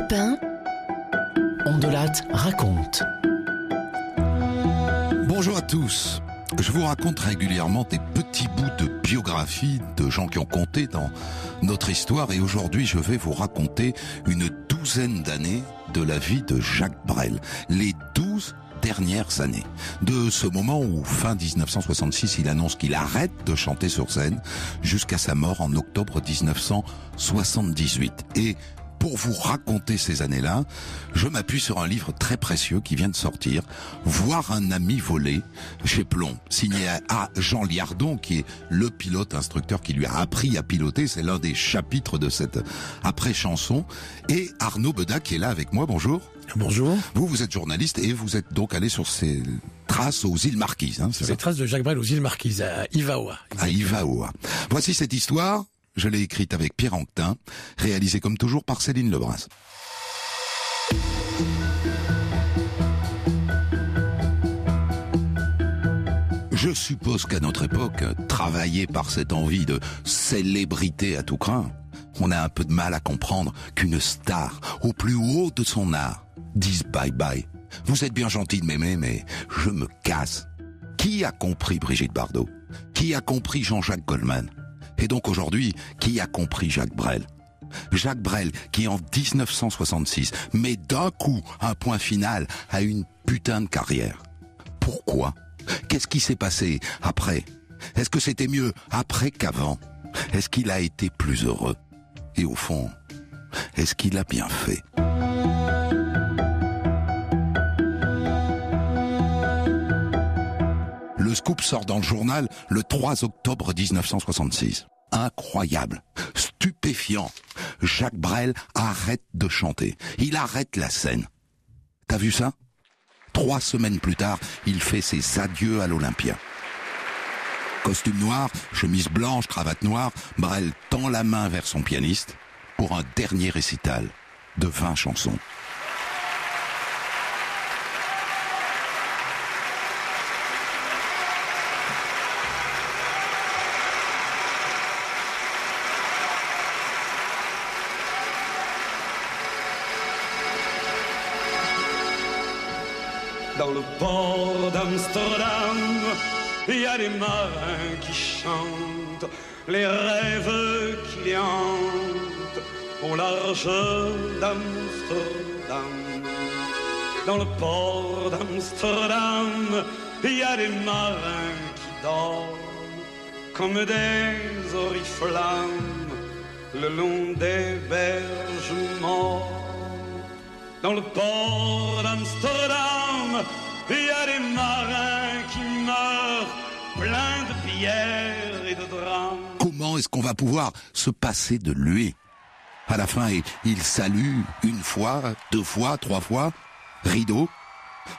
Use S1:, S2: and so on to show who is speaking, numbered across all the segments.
S1: Europe 1.
S2: Ondelat raconte.
S3: Bonjour à tous. Je vous raconte régulièrement des petits bouts de biographie de gens qui ont compté dans notre histoire et aujourd'hui je vais vous raconter une douzaine d'années de la vie de Jacques Brel. Les douze dernières années. De ce moment où, fin 1966, il annonce qu'il arrête de chanter sur scène jusqu'à sa mort en octobre 1978. Et pour vous raconter ces années-là, je m'appuie sur un livre très précieux qui vient de sortir, Voir un ami voler chez Plomb, signé à Jean Liardon, qui est le pilote instructeur qui lui a appris à piloter. C'est l'un des chapitres de cette après-chanson. Et Arnaud Beda qui est là avec moi. Bonjour.
S4: Bonjour.
S3: Vous, vous êtes journaliste et vous êtes donc allé sur ces traces aux îles Marquises. Hein,
S4: ces traces de Jacques Brel aux îles Marquises, à Ivaoa.
S3: À Ivaoa. Voici cette histoire je l'ai écrite avec Pierre Anquetin, réalisée comme toujours par Céline Lebras. Je suppose qu'à notre époque, travaillé par cette envie de célébrité à tout craint, on a un peu de mal à comprendre qu'une star, au plus haut de son art, dise bye bye. Vous êtes bien gentil de m'aimer, mais je me casse. Qui a compris Brigitte Bardot? Qui a compris Jean-Jacques Goldman? Et donc aujourd'hui, qui a compris Jacques Brel? Jacques Brel, qui en 1966 met d'un coup un point final à une putain de carrière. Pourquoi? Qu'est-ce qui s'est passé après? Est-ce que c'était mieux après qu'avant? Est-ce qu'il a été plus heureux? Et au fond, est-ce qu'il a bien fait? Le scoop sort dans le journal le 3 octobre 1966. Incroyable, stupéfiant. Jacques Brel arrête de chanter. Il arrête la scène. T'as vu ça? Trois semaines plus tard, il fait ses adieux à l'Olympia. Costume noir, chemise blanche, cravate noire, Brel tend la main vers son pianiste pour un dernier récital de 20 chansons.
S5: Port d'Amsterdam, il y a des marins qui chantent les rêves qui les hantent au large d'Amsterdam. Dans le port d'Amsterdam, il y a des marins qui dorment comme des oriflammes le long des berges morts. Dans le port d'Amsterdam, il y des marins qui meurent, de et de drames.
S3: Comment est-ce qu'on va pouvoir se passer de lui? À la fin, il salue une fois, deux fois, trois fois, rideau,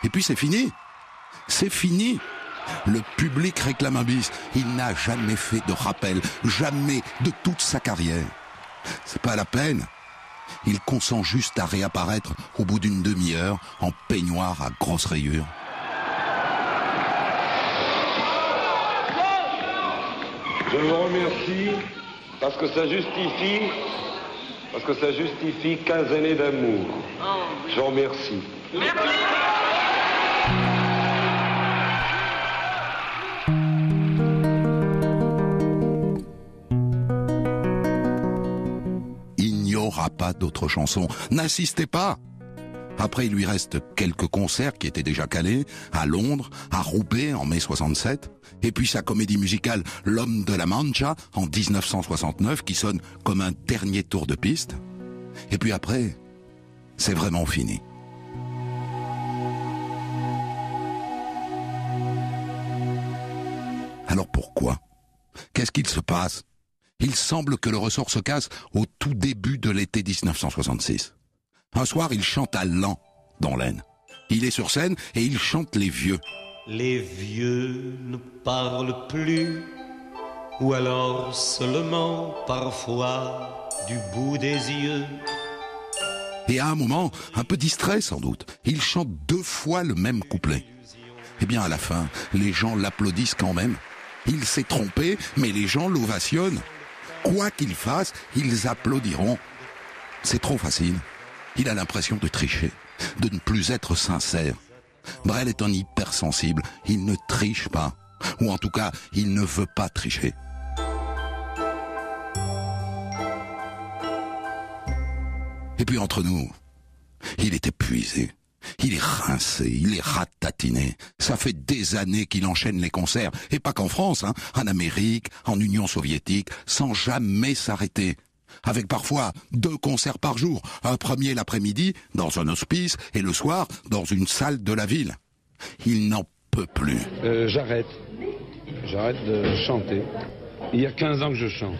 S3: et puis c'est fini. C'est fini. Le public réclame un bis. Il n'a jamais fait de rappel, jamais de toute sa carrière. C'est pas la peine. Il consent juste à réapparaître au bout d'une demi-heure en peignoir à grosses rayures.
S6: Je vous remercie parce que ça justifie, parce que ça justifie 15 années d'amour. Je vous remercie.
S3: aura pas d'autres chansons. N'insistez pas. Après, il lui reste quelques concerts qui étaient déjà calés, à Londres, à Roubaix en mai 67, et puis sa comédie musicale L'homme de la Mancha en 1969 qui sonne comme un dernier tour de piste. Et puis après, c'est vraiment fini. Alors pourquoi? Qu'est-ce qu'il se passe? Il semble que le ressort se casse au tout début de l'été 1966. Un soir, il chante à Lan, dans l'Aisne. Il est sur scène et il chante les vieux.
S7: Les vieux ne parlent plus, ou alors seulement parfois du bout des yeux.
S3: Et à un moment, un peu distrait sans doute, il chante deux fois le même couplet. Eh bien, à la fin, les gens l'applaudissent quand même. Il s'est trompé, mais les gens l'ovationnent. Quoi qu'ils fassent, ils applaudiront. C'est trop facile. Il a l'impression de tricher, de ne plus être sincère. Brel est un hypersensible, il ne triche pas. Ou en tout cas, il ne veut pas tricher. Et puis entre nous, il est épuisé. Il est rincé, il est ratatiné. Ça fait des années qu'il enchaîne les concerts, et pas qu'en France, hein, en Amérique, en Union soviétique, sans jamais s'arrêter. Avec parfois deux concerts par jour, un premier l'après-midi dans un hospice et le soir dans une salle de la ville. Il n'en peut plus.
S6: Euh, J'arrête. J'arrête de chanter. Il y a 15 ans que je chante.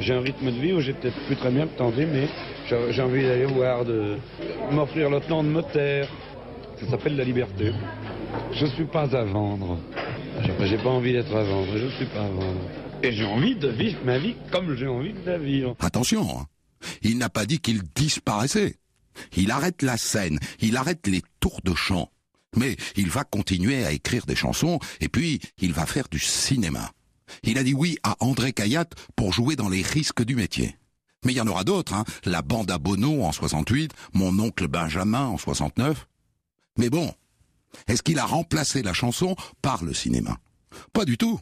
S6: J'ai un rythme de vie où j'ai peut-être plus très bien temps d'aimer. J'ai envie d'aller voir, de m'offrir le temps de me taire. Ça s'appelle la liberté. Je suis pas à vendre. J'ai pas envie d'être à vendre. Je suis pas à vendre. Et j'ai envie de vivre ma vie comme j'ai envie de la vivre.
S3: Attention, hein. il n'a pas dit qu'il disparaissait. Il arrête la scène, il arrête les tours de chant. Mais il va continuer à écrire des chansons et puis il va faire du cinéma. Il a dit oui à André Cayatte pour jouer dans les risques du métier. Mais il y en aura d'autres, hein. La bande à Bono en 68, mon oncle Benjamin en 69. Mais bon, est-ce qu'il a remplacé la chanson par le cinéma? Pas du tout.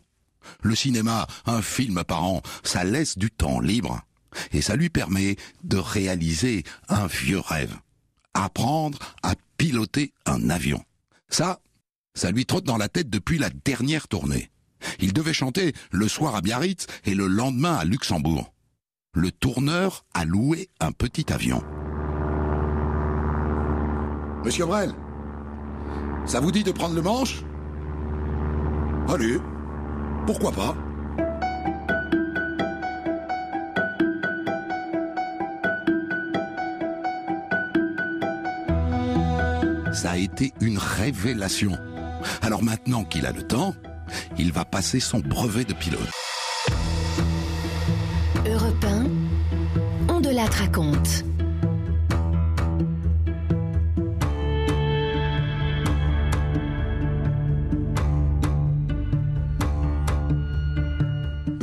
S3: Le cinéma, un film par an, ça laisse du temps libre. Et ça lui permet de réaliser un vieux rêve. Apprendre à piloter un avion. Ça, ça lui trotte dans la tête depuis la dernière tournée. Il devait chanter le soir à Biarritz et le lendemain à Luxembourg. Le tourneur a loué un petit avion. Monsieur Brel, ça vous dit de prendre le manche? Allez, pourquoi pas Ça a été une révélation. Alors maintenant qu'il a le temps, il va passer son brevet de pilote.
S2: Europe 1, on de la raconte.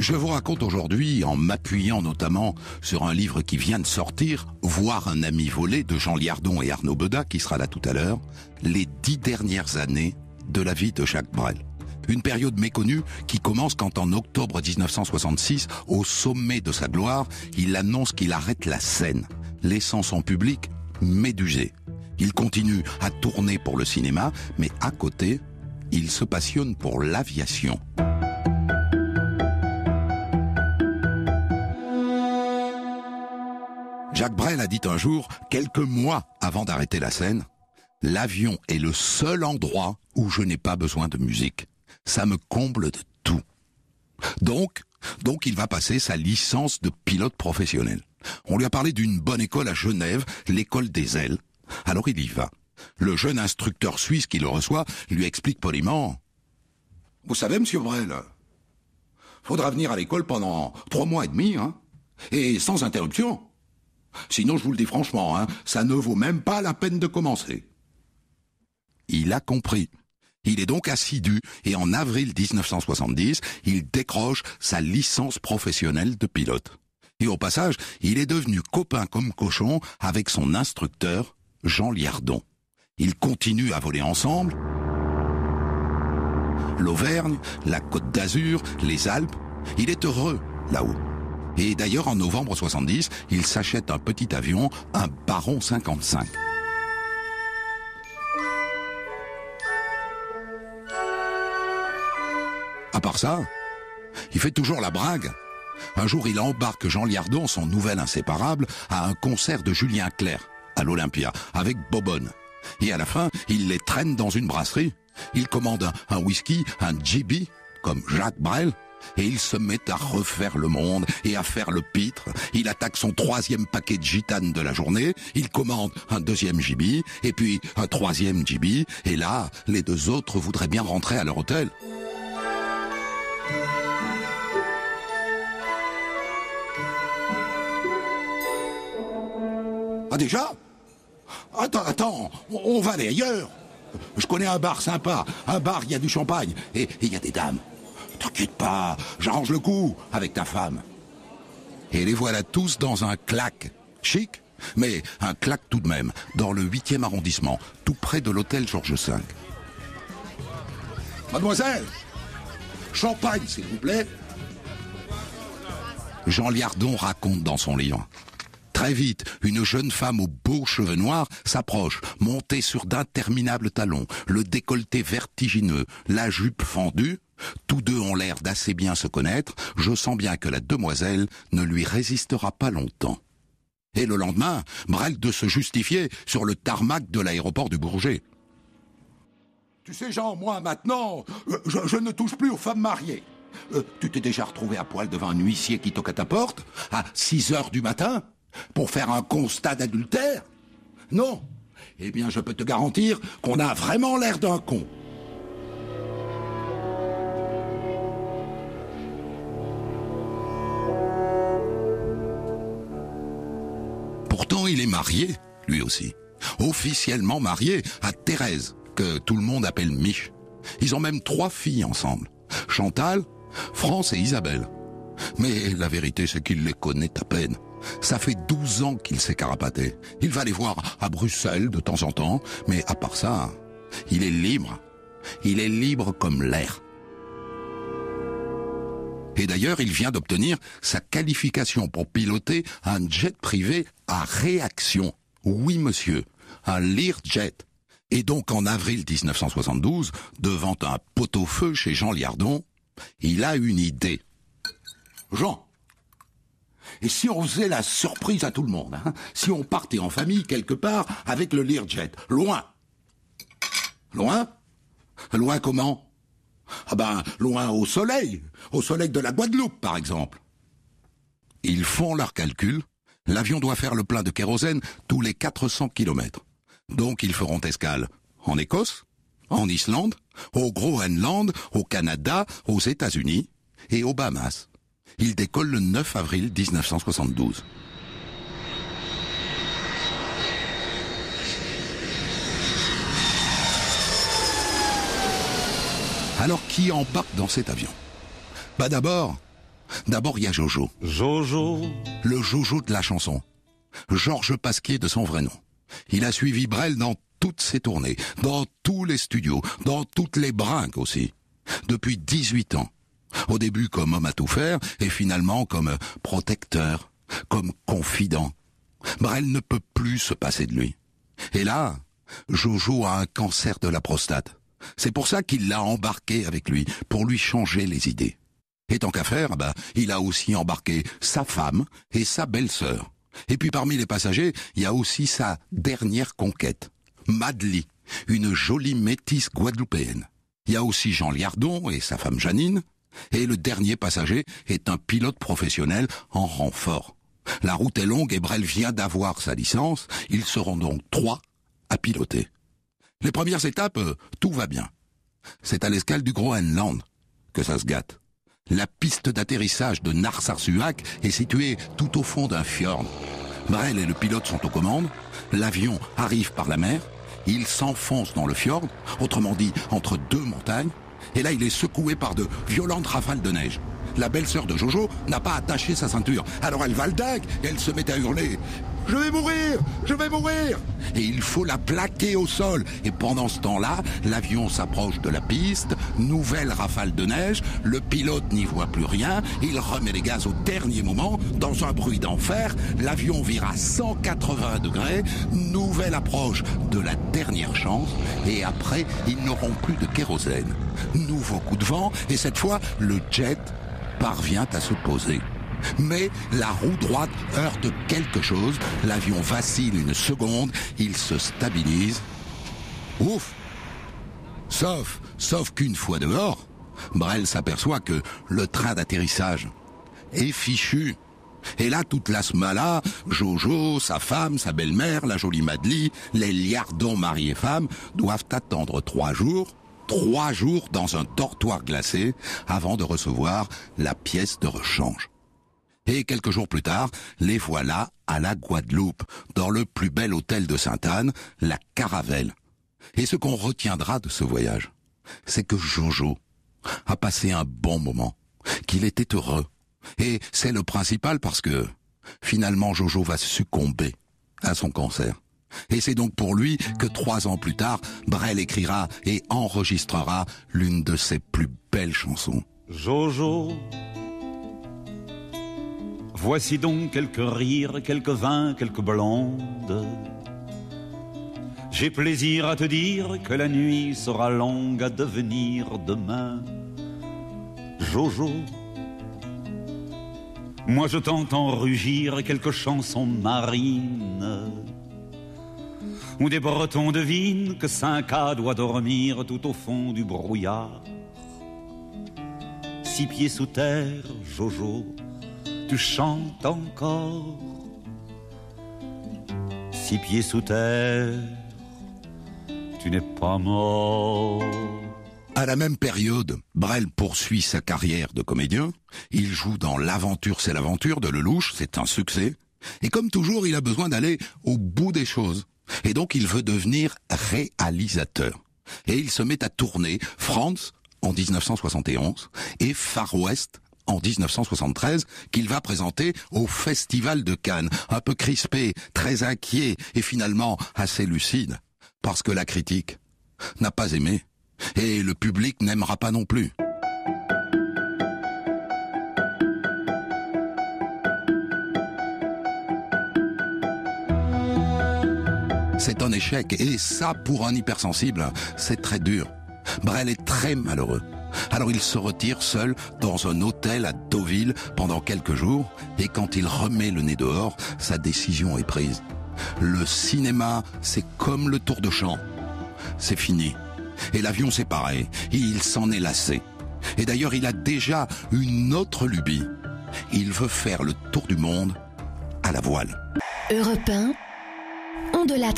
S3: Je vous raconte aujourd'hui, en m'appuyant notamment sur un livre qui vient de sortir, Voir un ami volé de Jean Liardon et Arnaud Beda, qui sera là tout à l'heure, les dix dernières années de la vie de Jacques Brel. Une période méconnue qui commence quand en octobre 1966, au sommet de sa gloire, il annonce qu'il arrête la scène, laissant son public médusé. Il continue à tourner pour le cinéma, mais à côté, il se passionne pour l'aviation. Jacques Brel a dit un jour, quelques mois avant d'arrêter la scène, L'avion est le seul endroit où je n'ai pas besoin de musique. Ça me comble de tout. Donc, donc il va passer sa licence de pilote professionnel. On lui a parlé d'une bonne école à Genève, l'école des ailes. Alors il y va. Le jeune instructeur suisse qui le reçoit lui explique poliment Vous savez, monsieur Brel, faudra venir à l'école pendant trois mois et demi, hein, et sans interruption. Sinon, je vous le dis franchement, hein, ça ne vaut même pas la peine de commencer. Il a compris. Il est donc assidu et en avril 1970, il décroche sa licence professionnelle de pilote. Et au passage, il est devenu copain comme cochon avec son instructeur, Jean Liardon. Ils continuent à voler ensemble. L'Auvergne, la Côte d'Azur, les Alpes. Il est heureux là-haut. Et d'ailleurs, en novembre 70, il s'achète un petit avion, un Baron 55. À part ça, il fait toujours la brague. Un jour, il embarque Jean Liardon, son nouvel inséparable, à un concert de Julien Clerc, à l'Olympia, avec Bobonne. Et à la fin, il les traîne dans une brasserie. Il commande un, whisky, un GB, comme Jacques Brel, et il se met à refaire le monde et à faire le pitre. Il attaque son troisième paquet de gitanes de la journée, il commande un deuxième GB, et puis un troisième GB, et là, les deux autres voudraient bien rentrer à leur hôtel. Ah déjà? Attends, attends, on va aller ailleurs. Je connais un bar sympa, un bar, il y a du champagne, et il y a des dames. T'inquiète pas, j'arrange le coup avec ta femme. Et les voilà tous dans un claque, chic, Mais un claque tout de même, dans le 8e arrondissement, tout près de l'hôtel Georges V. Mademoiselle Champagne, s'il vous plaît Jean Liardon raconte dans son livre. Très vite, une jeune femme aux beaux cheveux noirs s'approche, montée sur d'interminables talons, le décolleté vertigineux, la jupe fendue. Tous deux ont l'air d'assez bien se connaître. Je sens bien que la demoiselle ne lui résistera pas longtemps. Et le lendemain, Brel de se justifier sur le tarmac de l'aéroport du Bourget. Tu sais, Jean, moi maintenant, euh, je, ne touche plus aux femmes mariées. Euh, tu t'es déjà retrouvé à poil devant un huissier qui toque à ta porte à 6 heures du matin pour faire un constat d'adultère? Non. Eh bien, je peux te garantir qu'on a vraiment l'air d'un con. Il est marié, lui aussi. Officiellement marié à Thérèse, que tout le monde appelle Mich. Ils ont même trois filles ensemble. Chantal, France et Isabelle. Mais la vérité, c'est qu'il les connaît à peine. Ça fait 12 ans qu'il s'est carapaté. Il va les voir à Bruxelles de temps en temps, mais à part ça, il est libre. Il est libre comme l'air. Et d'ailleurs, il vient d'obtenir sa qualification pour piloter un jet privé à réaction. Oui, monsieur, un Learjet. Et donc, en avril 1972, devant un pot-au-feu chez Jean Liardon, il a une idée. Jean, et si on faisait la surprise à tout le monde hein Si on partait en famille quelque part avec le Learjet, loin Loin? Loin comment? Ah ben, loin au soleil, au soleil de la Guadeloupe par exemple. Ils font leurs calculs. L'avion doit faire le plein de kérosène tous les 400 kilomètres. Donc ils feront escale en Écosse, en Islande, au Groenland, au Canada, aux États-Unis et aux Bahamas. Ils décollent le 9 avril 1972. Alors qui embarque dans cet avion? Bah d'abord, d'abord il y a Jojo.
S7: Jojo,
S3: Le Jojo de la chanson. Georges Pasquier de son vrai nom. Il a suivi Brel dans toutes ses tournées, dans tous les studios, dans toutes les brinques aussi. Depuis 18 ans. Au début comme homme à tout faire, et finalement comme protecteur, comme confident. Brel ne peut plus se passer de lui. Et là, Jojo a un cancer de la prostate. C'est pour ça qu'il l'a embarqué avec lui, pour lui changer les idées. Et tant qu'à faire, bah, il a aussi embarqué sa femme et sa belle-sœur. Et puis parmi les passagers, il y a aussi sa dernière conquête, Madly, une jolie métisse guadeloupéenne. Il y a aussi Jean Liardon et sa femme Janine. Et le dernier passager est un pilote professionnel en renfort. La route est longue et Brel vient d'avoir sa licence. Ils seront donc trois à piloter. Les premières étapes, euh, tout va bien. C'est à l'escale du Groenland que ça se gâte. La piste d'atterrissage de Narsarsuaq est située tout au fond d'un fjord. Brel et le pilote sont aux commandes. L'avion arrive par la mer. Il s'enfonce dans le fjord, autrement dit entre deux montagnes. Et là, il est secoué par de violentes rafales de neige. La belle-sœur de Jojo n'a pas attaché sa ceinture. Alors elle va le dingue et elle se met à hurler. Je vais mourir Je vais mourir. Et il faut la plaquer au sol. Et pendant ce temps-là, l'avion s'approche de la piste, nouvelle rafale de neige, le pilote n'y voit plus rien, il remet les gaz au dernier moment, dans un bruit d'enfer, l'avion vire à 180 degrés, nouvelle approche de la dernière chance, et après, ils n'auront plus de kérosène. Nouveau coup de vent, et cette fois, le jet parvient à se poser. Mais la roue droite heurte quelque chose, l'avion vacille une seconde, il se stabilise. Ouf Sauf, sauf qu'une fois dehors, Brel s'aperçoit que le train d'atterrissage est fichu. Et là, toute la smala, Jojo, sa femme, sa belle-mère, la jolie Madly, les liardons mari et femme, doivent attendre trois jours, trois jours dans un dortoir glacé, avant de recevoir la pièce de rechange. Et quelques jours plus tard, les voilà à la Guadeloupe, dans le plus bel hôtel de Sainte-Anne, la Caravelle. Et ce qu'on retiendra de ce voyage, c'est que Jojo a passé un bon moment, qu'il était heureux. Et c'est le principal parce que, finalement, Jojo va succomber à son cancer. Et c'est donc pour lui que trois ans plus tard, Brel écrira et enregistrera l'une de ses plus belles chansons.
S1: Jojo, voici donc quelques rires, quelques vins, quelques blondes. J'ai plaisir à te dire que la nuit sera longue à devenir demain. Jojo, moi je t'entends rugir quelques chansons marines où des Bretons devinent que Cinq-A doit dormir tout au fond du brouillard. Six pieds sous terre, Jojo, tu chantes encore. Six pieds sous terre, tu n'es pas mort.
S3: À la même période, Brel poursuit sa carrière de comédien. Il joue dans L'aventure, c'est l'aventure de Lelouch, c'est un succès. Et comme toujours, il a besoin d'aller au bout des choses. Et donc il veut devenir réalisateur. Et il se met à tourner France en 1971 et Far West en 1973 qu'il va présenter au Festival de Cannes, un peu crispé, très inquiet et finalement assez lucide, parce que la critique n'a pas aimé et le public n'aimera pas non plus. C'est un échec, et ça, pour un hypersensible, c'est très dur. Brel est très malheureux. Alors il se retire seul dans un hôtel à Deauville pendant quelques jours, et quand il remet le nez dehors, sa décision est prise. Le cinéma, c'est comme le tour de champ. C'est fini. Et l'avion, c'est pareil. Il s'en est lassé. Et d'ailleurs, il a déjà une autre lubie. Il veut faire le tour du monde à la voile.
S2: Europe 1, on de la.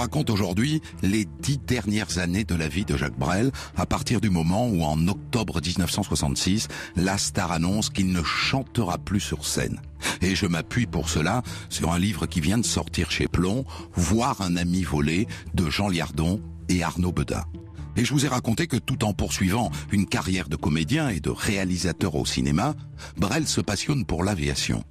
S2: Raconte
S3: aujourd'hui les dix dernières années de la vie de Jacques Brel, à partir du moment où, en octobre 1966, la star annonce qu'il ne chantera plus sur scène. Et je m'appuie pour cela sur un livre qui vient de sortir chez Plomb, Voir un ami volé, de Jean Liardon et Arnaud Bedat. Et je vous ai raconté que tout en poursuivant une carrière de comédien et de réalisateur au cinéma, Brel se passionne pour l'aviation.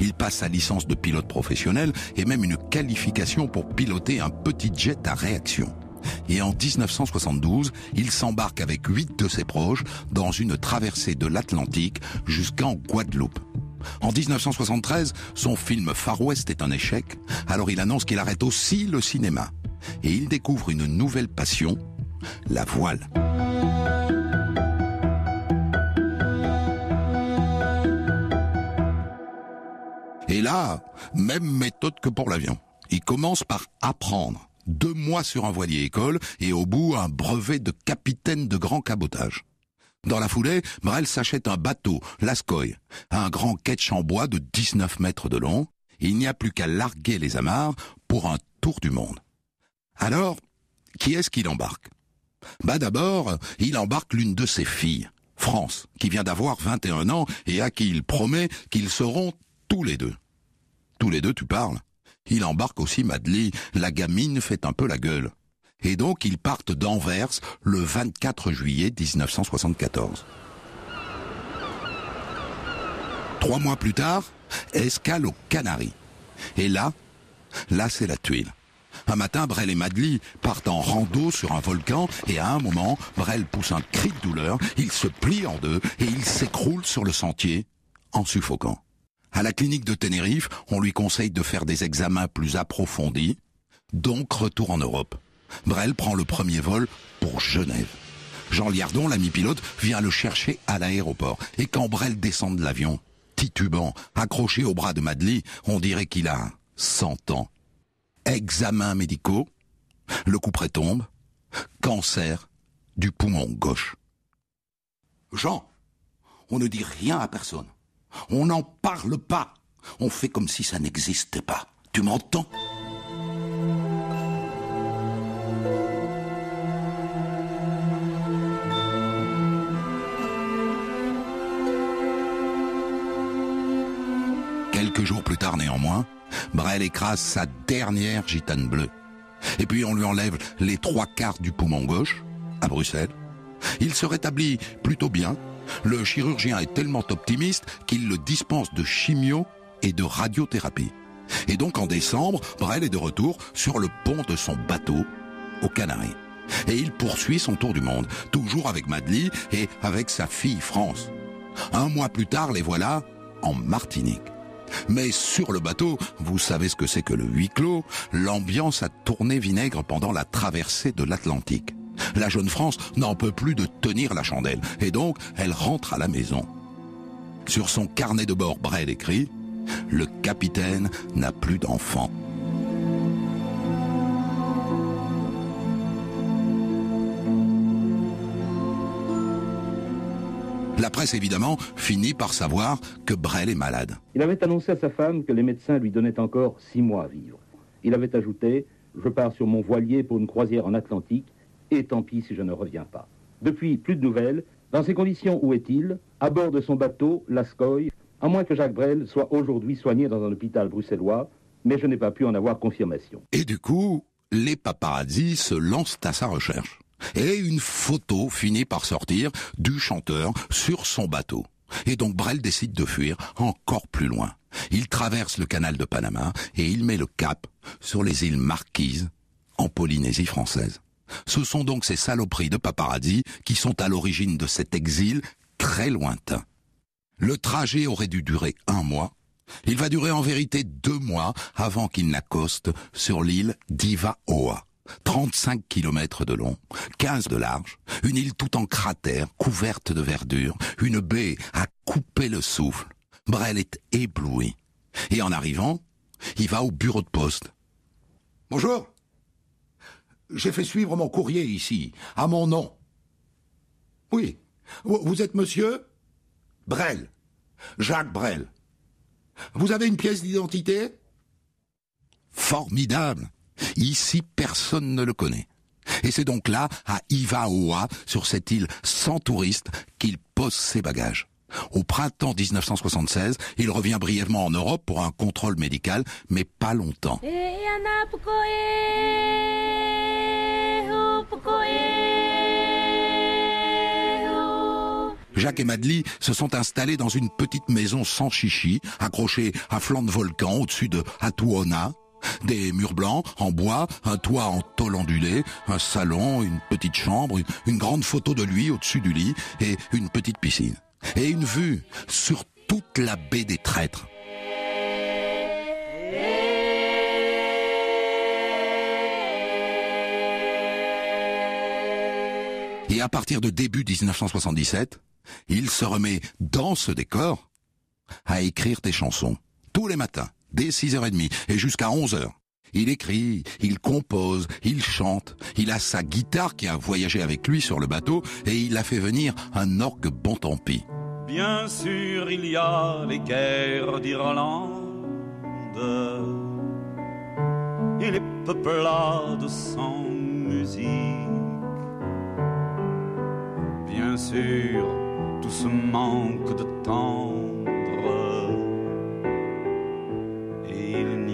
S3: Il passe sa licence de pilote professionnel et même une qualification pour piloter un petit jet à réaction. Et en 1972, il s'embarque avec huit de ses proches dans une traversée de l'Atlantique jusqu'en Guadeloupe. En 1973, son film Far West est un échec, alors il annonce qu'il arrête aussi le cinéma. Et il découvre une nouvelle passion, la voile. Et là, même méthode que pour l'avion. Il commence par apprendre. Deux mois sur un voilier école et au bout un brevet de capitaine de grand cabotage. Dans la foulée, Brel s'achète un bateau, l'Ascoy, un grand ketch en bois de 19 mètres de long. Il n'y a plus qu'à larguer les amarres pour un tour du monde. Alors, qui est-ce qu'il embarque? Bah d'abord, il embarque l'une de ses filles, France, qui vient d'avoir 21 ans et à qui il promet qu'ils seront tous les deux. Tous les deux, tu parles Il embarque aussi Madeleine, la gamine fait un peu la gueule. Et donc ils partent d'Anvers le 24 juillet 1974. Trois mois plus tard, escale aux Canaries. Et là, là c'est la tuile. Un matin, Brel et Madeleine partent en rando sur un volcan et à un moment, Brel pousse un cri de douleur, il se plie en deux et il s'écroule sur le sentier en suffoquant. À la clinique de Tenerife, on lui conseille de faire des examens plus approfondis, donc retour en Europe. Brel prend le premier vol pour Genève. Jean Liardon, l'ami pilote, vient le chercher à l'aéroport. Et quand Brel descend de l'avion, titubant, accroché au bras de Madeleine, on dirait qu'il a 100 ans. Examens médicaux, le coup près tombe, cancer du poumon gauche. Jean, on ne dit rien à personne. On n'en parle pas. On fait comme si ça n'existait pas. Tu m'entends? Quelques jours plus tard néanmoins, Brel écrase sa dernière gitane bleue. Et puis on lui enlève les trois quarts du poumon gauche, à Bruxelles. Il se rétablit plutôt bien, Le chirurgien est tellement optimiste qu'il le dispense de chimio et de radiothérapie. Et donc en décembre, Brel est de retour sur le pont de son bateau aux Canaries. Et il poursuit son tour du monde, toujours avec Madly et avec sa fille France. Un mois plus tard, les voilà en Martinique. Mais sur le bateau, vous savez ce que c'est que le huis clos, l'ambiance a tourné vinaigre pendant la traversée de l'Atlantique. La jeune France n'en peut plus de tenir la chandelle, et donc elle rentre à la maison. Sur son carnet de bord, Brel écrit Le capitaine n'a plus d'enfant. La presse, évidemment, finit par savoir que Brel est malade.
S8: Il avait annoncé à sa femme que les médecins lui donnaient encore six mois à vivre. Il avait ajouté Je pars sur mon voilier pour une croisière en Atlantique, et tant pis si je ne reviens pas. Depuis, plus de nouvelles. Dans ces conditions, où est-il? À bord de son bateau, l'Ascoy, à moins que Jacques Brel soit aujourd'hui soigné dans un hôpital bruxellois, mais je n'ai pas pu en avoir confirmation.
S3: Et du coup, les paparazzi se lancent à sa recherche et une photo finit par sortir du chanteur sur son bateau. Et donc Brel décide de fuir encore plus loin. Il traverse le canal de Panama et il met le cap sur les îles Marquises en Polynésie française. Ce sont donc ces saloperies de paparazzi qui sont à l'origine de cet exil très lointain. Le trajet aurait dû durer un mois. Il va durer en vérité deux mois avant qu'il n'accoste sur l'île d'Ivaoa. 35 kilomètres de long, 15 de large, une île tout en cratère, couverte de verdure, une baie à couper le souffle. Brel est ébloui. Et en arrivant, il va au bureau de poste. Bonjour. J'ai fait suivre mon courrier ici, à mon nom. Oui. Vous êtes monsieur? Brel. Jacques Brel. Vous avez une pièce d'identité? Formidable. Ici, personne ne le connaît. Et c'est donc là, à Ivaoa, sur cette île sans touristes, qu'il pose ses bagages. Au printemps 1976, il revient brièvement en Europe pour un contrôle médical, mais pas longtemps. Jacques et Madly se sont installés dans une petite maison sans chichi, accrochée à flanc de volcan au-dessus de Atuona, des murs blancs en bois, un toit en tôle ondulée, un salon, une petite chambre, une, grande photo de lui au-dessus du lit et une petite piscine. Et une vue sur toute la baie des traîtres. Et à partir de début 1977, il se remet dans ce décor à écrire des chansons tous les matins dès 6h30 et jusqu'à 11h. Il écrit, il compose, il chante, il a sa guitare qui a voyagé avec lui sur le bateau et il a fait venir un orgue bon tant pis.
S1: Bien sûr, il y a les guerres d'Irlande et les peuplades sans musique. Bien sûr, tout ce manque de tendre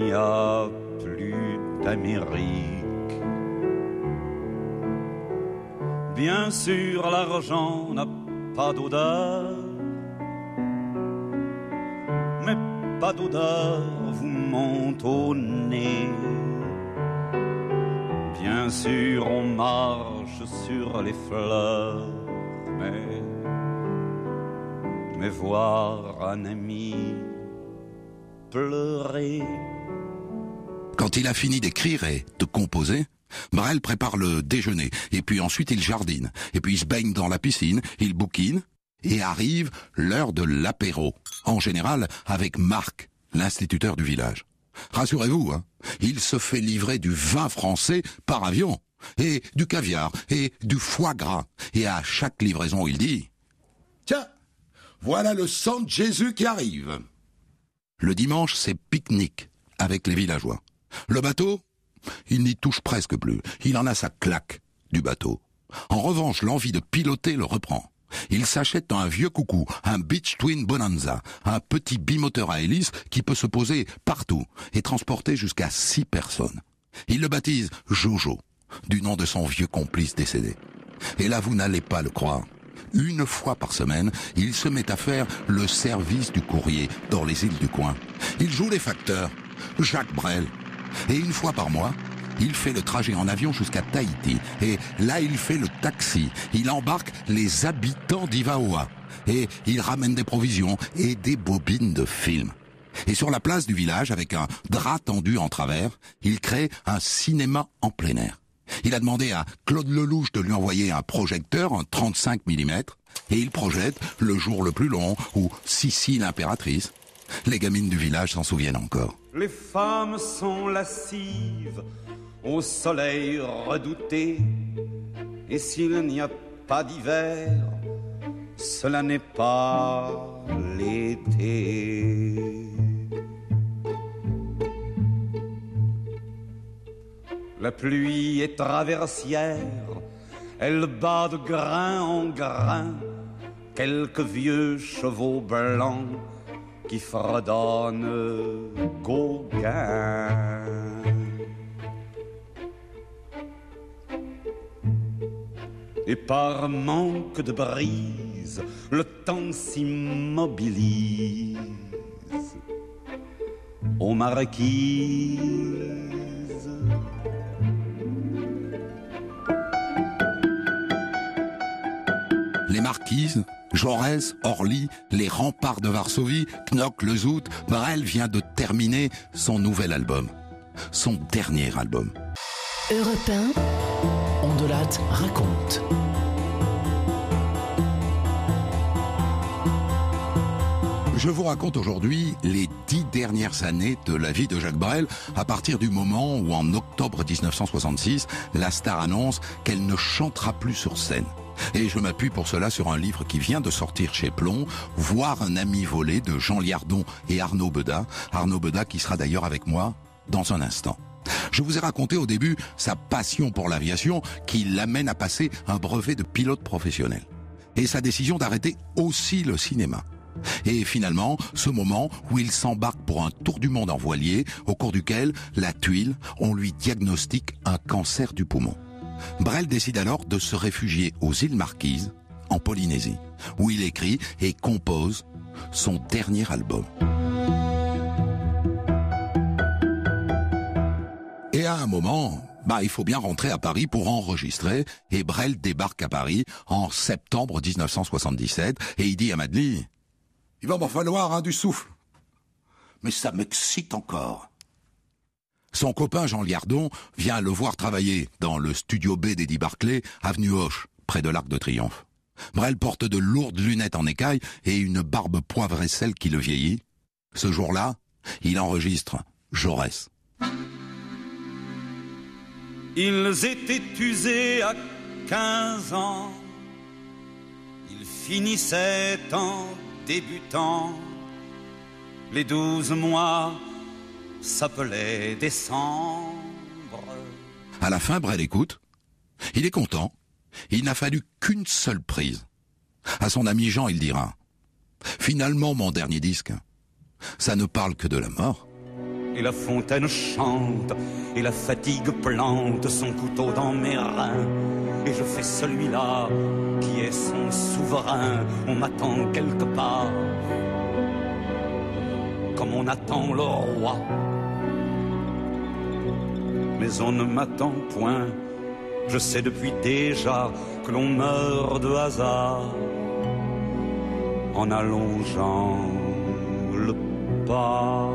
S1: n'y a plus d'Amérique. Bien sûr, l'argent n'a pas d'odeur, mais pas d'odeur vous monte au nez. Bien sûr, on marche sur les fleurs, voir un ami pleurer.
S3: Quand il a fini d'écrire et de composer, Brel prépare le déjeuner, et puis ensuite il jardine, et puis il se baigne dans la piscine, il bouquine, et arrive l'heure de l'apéro, en général avec Marc, l'instituteur du village. Rassurez-vous, hein, il se fait livrer du vin français par avion, et du caviar, et du foie gras, et à chaque livraison il dit « Tiens, voilà le sang de Jésus qui arrive !» Le dimanche, c'est pique-nique avec les villageois. Le bateau, il n'y touche presque plus. Il en a sa claque du bateau. En revanche, l'envie de piloter le reprend. Il s'achète un vieux coucou, un Beach Twin Bonanza, un petit bimoteur à hélice qui peut se poser partout et transporter jusqu'à six personnes. Il le baptise Jojo, du nom de son vieux complice décédé. Et là, vous n'allez pas le croire. Une fois par semaine, il se met à faire le service du courrier dans les îles du coin. Il joue les facteurs, Jacques Brel. Et une fois par mois, il fait le trajet en avion jusqu'à Tahiti. Et là, il fait le taxi. Il embarque les habitants d'Ivaoa. Et il ramène des provisions et des bobines de films. Et sur la place du village, avec un drap tendu en travers, il crée un cinéma en plein air. Il a demandé à Claude Lelouch de lui envoyer un projecteur, un 35 mm, et il projette Le jour le plus long ou Sissi l'impératrice. Les gamines du village s'en souviennent encore.
S5: Les femmes sont lascives au soleil redouté, et s'il n'y a pas d'hiver, cela n'est pas l'été. La pluie est traversière, elle bat de grain en grain quelques vieux chevaux blancs qui fredonnent Gauguin. Et par manque de brise, le temps s'immobilise aux marquises.
S3: Les marquises, Jaurès, Orly, les remparts de Varsovie, Knock, Le Zout, Brel vient de terminer son nouvel album. Son dernier album.
S2: Europe 1,
S4: Ondelat raconte.
S3: Je vous raconte aujourd'hui les dix dernières années de la vie de Jacques Brel, à partir du moment où, en octobre 1966, la star annonce qu'elle ne chantera plus sur scène. Et je m'appuie pour cela sur un livre qui vient de sortir chez Plomb, Voir un ami volé de Jean Liardon et Arnaud Beda. Arnaud Beda qui sera d'ailleurs avec moi dans un instant. Je vous ai raconté au début sa passion pour l'aviation qui l'amène à passer un brevet de pilote professionnel. Et sa décision d'arrêter aussi le cinéma. Et finalement, ce moment où il s'embarque pour un tour du monde en voilier, au cours duquel, la tuile, on lui diagnostique un cancer du poumon. Brel décide alors de se réfugier aux îles Marquises, en Polynésie, où il écrit et compose son dernier album. Et à un moment, bah, il faut bien rentrer à Paris pour enregistrer, et Brel débarque à Paris en septembre 1977, et il dit à Madeleine, il va m'en falloir un du souffle. Mais ça m'excite encore. Son copain Jean Liardon vient le voir travailler dans le studio B d'Eddie Barclay, avenue Hoche, près de l'Arc de Triomphe. Brel porte de lourdes lunettes en écaille et une barbe poivre et sel qui le vieillit. Ce jour-là, il enregistre Jaurès.
S5: Ils étaient usés à 15 ans. Ils finissaient en débutant. Les douze mois s'appelaient décembre.
S3: À la fin, Brel écoute. Il est content. Il n'a fallu qu'une seule prise. À son ami Jean, il dira Finalement, mon dernier disque, ça ne parle que de la mort.
S5: Et la fontaine chante, et la fatigue plante son couteau dans mes reins. Et je fais celui-là qui est son souverain. On m'attend quelque part, comme on attend le roi. Mais on ne m'attend point. Je sais depuis déjà que l'on meurt de hasard en allongeant le pas.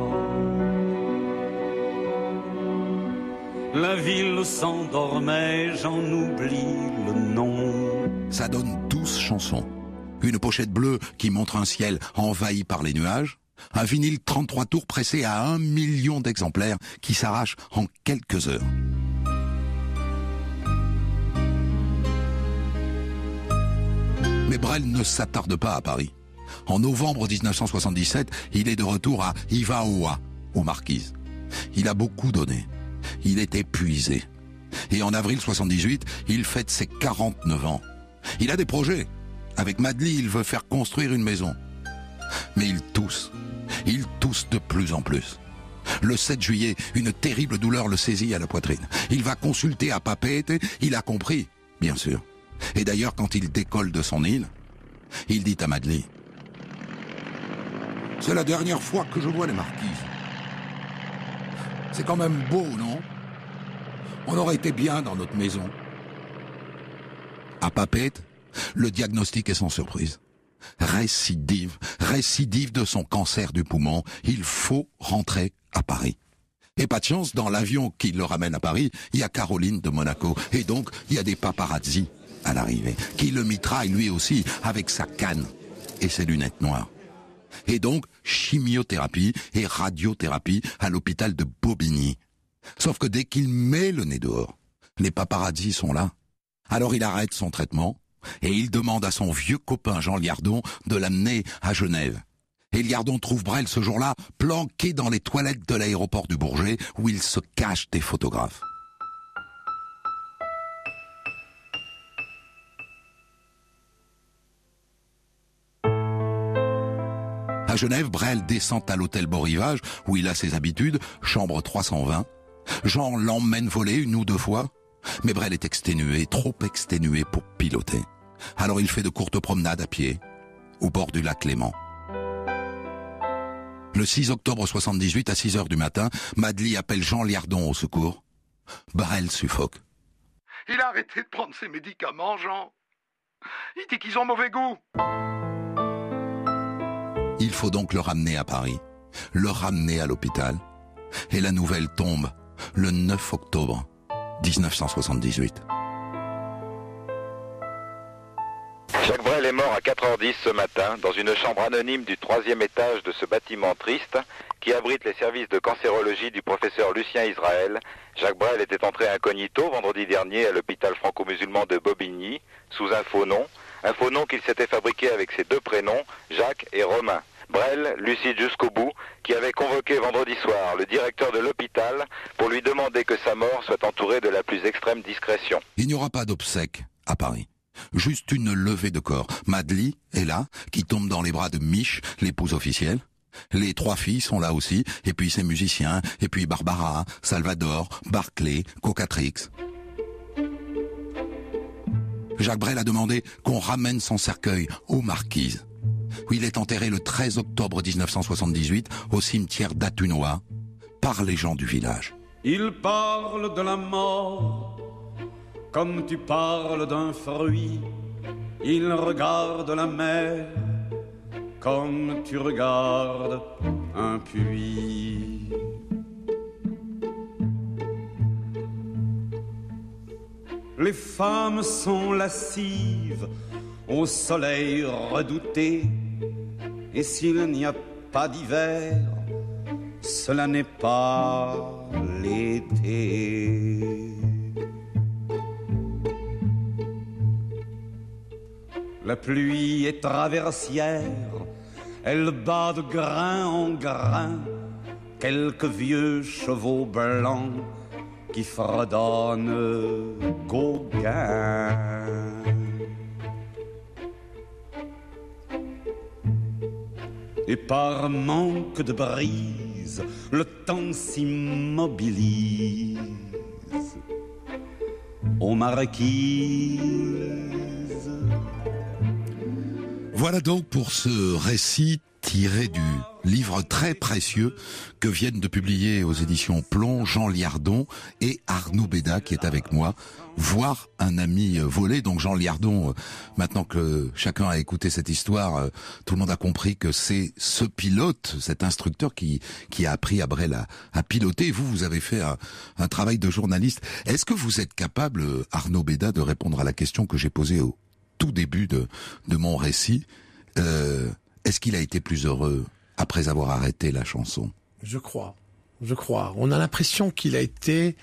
S5: La ville s'endormait, j'en oublie le nom.
S3: Ça donne douze chansons. Une pochette bleue qui montre un ciel envahi par les nuages. Un vinyle 33 tours pressé à un million d'exemplaires qui s'arrache en quelques heures. Mais Brel ne s'attarde pas à Paris. En novembre 1977, il est de retour à Ivaoa, aux Marquises. Il a beaucoup donné. Il est épuisé. Et en avril 78, il fête ses 49 ans. Il a des projets. Avec Madly, il veut faire construire une maison. Mais il tousse. Il tousse de plus en plus. Le 7 juillet, une terrible douleur le saisit à la poitrine. Il va consulter à Papete, il a compris, bien sûr. Et d'ailleurs, quand il décolle de son île, Il dit à Madeleine C'est la dernière fois que je vois les marquises. C'est quand même beau, non? On aurait été bien dans notre maison. À Papette, le diagnostic est sans surprise. Récidive, récidive de son cancer du poumon. Il faut rentrer à Paris. Et pas dans l'avion qui le ramène à Paris, il y a Caroline de Monaco. Et donc, il y a des paparazzi à l'arrivée, qui le mitraille lui aussi avec sa canne et ses lunettes noires. Et donc, chimiothérapie et radiothérapie à l'hôpital de Bobigny. Sauf que dès qu'il met le nez dehors, les paparazzi sont là. Alors il arrête son traitement et il demande à son vieux copain Jean Liardon de l'amener à Genève. Et Liardon trouve Brel ce jour-là planqué dans les toilettes de l'aéroport du Bourget où il se cache des photographes. À Genève, Brel descend à l'hôtel Beau Rivage où il a ses habitudes, chambre 320. Jean l'emmène voler une ou deux fois, mais Brel est exténué, trop exténué pour piloter. Alors il fait de courtes promenades à pied, au bord du lac Léman. Le 6 octobre 78 à 6 heures du matin, Madly appelle Jean Liardon au secours. Brel suffoque.
S9: Il a arrêté de prendre ses médicaments, Jean. Il dit qu'ils ont mauvais goût.
S3: Il faut donc le ramener à Paris, le ramener à l'hôpital. Et la nouvelle tombe le 9 octobre 1978.
S10: Jacques Brel est mort à 4h10 ce matin dans une chambre anonyme du troisième étage de ce bâtiment triste qui abrite les services de cancérologie du professeur Lucien Israël. Jacques Brel était entré incognito vendredi dernier à l'hôpital franco-musulman de Bobigny sous un faux nom, un faux nom qu'il s'était fabriqué avec ses deux prénoms, Jacques et Romain. Brel, lucide jusqu'au bout, qui avait convoqué vendredi soir le directeur de l'hôpital pour lui demander que sa mort soit entourée de la plus extrême discrétion.
S3: Il n'y aura pas d'obsèques à Paris. Juste une levée de corps. Madly est là, qui tombe dans les bras de Mich, l'épouse officielle. Les trois filles sont là aussi, et puis ses musiciens, et puis Barbara, Salvador, Barclay, Cocatrix. Jacques Brel a demandé qu'on ramène son cercueil aux marquises où il est enterré le 13 octobre 1978 au cimetière d'Atunois par les gens du village.
S5: Il parle de la mort comme tu parles d'un fruit. Il regarde la mer comme tu regardes un puits. Les femmes sont lascives au soleil redouté. Et s'il n'y a pas d'hiver, cela n'est pas l'été. La pluie est traversière, elle bat de grain en grain quelques vieux chevaux blancs qui fredonnent Gauguin. Et par manque de brise, le temps s'immobilise aux marquises.
S3: Voilà donc pour ce récit tiré du livre très précieux que viennent de publier aux éditions Plomb Jean Liardon et Arnaud Béda qui est avec moi. Voir un ami voler. Donc Jean Liardon, euh, maintenant que chacun a écouté cette histoire, euh, tout le monde a compris que c'est ce pilote, cet instructeur qui, qui a appris à Brel à, à piloter. vous, vous avez fait un, un travail de journaliste. Est-ce que vous êtes capable, Arnaud Béda, de répondre à la question que j'ai posée au tout début de, de mon récit euh, Est-ce qu'il a été plus heureux après avoir arrêté la chanson?
S11: Je crois, je crois. On a l'impression qu'il a été,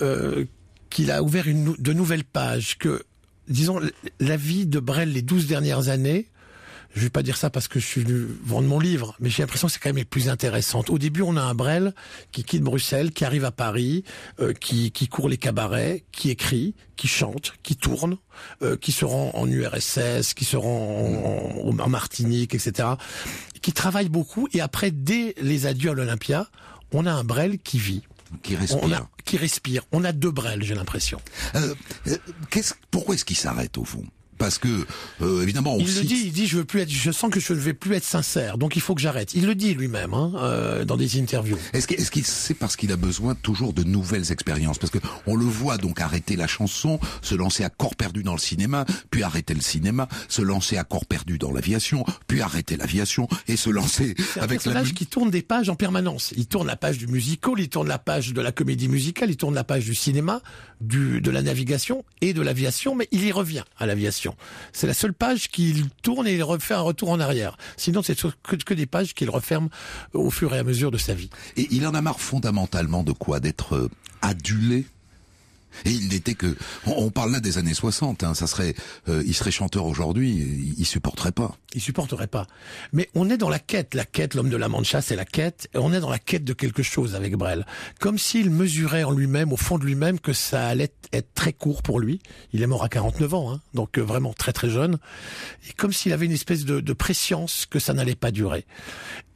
S11: euh, qu'il a ouvert une, de nouvelles pages, que, disons, la vie de Brel les douze dernières années, je vais pas dire ça parce que je suis venu vendre mon livre, mais j'ai l'impression que c'est quand même les plus intéressantes. Au début, on a un Brel qui quitte Bruxelles, qui arrive à Paris, euh, qui, qui court les cabarets, qui écrit, qui chante, qui tourne, euh, qui se rend en URSS, qui se rend en, en, en Martinique, etc., qui travaille beaucoup. Et après, dès les adieux à l'Olympia, on a un Brel qui vit.
S3: Qui respire.
S11: On a, qui respire. On a deux Brel, j'ai l'impression.
S3: Euh, euh, qu'est-ce, pourquoi est-ce qu'il s'arrête au fond? Parce que euh, évidemment on
S11: il
S3: cite...
S11: le dit, il dit je veux plus être, je sens que je ne vais plus être sincère, donc il faut que j'arrête. Il le dit lui-même hein, euh, dans des interviews.
S3: Est-ce qu'il est c'est parce qu'il a besoin toujours de nouvelles expériences? Parce que on le voit donc arrêter la chanson, se lancer à corps perdu dans le cinéma, puis arrêter le cinéma, se lancer à corps perdu dans l'aviation, puis arrêter l'aviation et se lancer
S11: C'est un
S3: avec la
S11: personnage qui tourne des pages en permanence. Il tourne la page du musical, il tourne la page de la comédie musicale, il tourne la page du cinéma, du, de la navigation et de l'aviation, mais il y revient à l'aviation. C'est la seule page qu'il tourne et il refait un retour en arrière. Sinon, c'est que, des pages qu'il referme au fur et à mesure de sa vie.
S3: Et il en a marre fondamentalement de quoi? D'être euh, adulé? Et il n'était que, on, parle là des années 60, hein, ça serait, euh, il serait chanteur aujourd'hui, il, supporterait pas.
S11: Il supporterait pas. Mais on est dans la quête, la quête, l'homme de la Mancha, c'est la quête, et on est dans la quête de quelque chose avec Brel. Comme s'il mesurait en lui-même, au fond de lui-même, que ça allait être très court pour lui. Il est mort à 49 ans, hein, donc euh, vraiment très très jeune. Et comme s'il avait une espèce de, de que ça n'allait pas durer.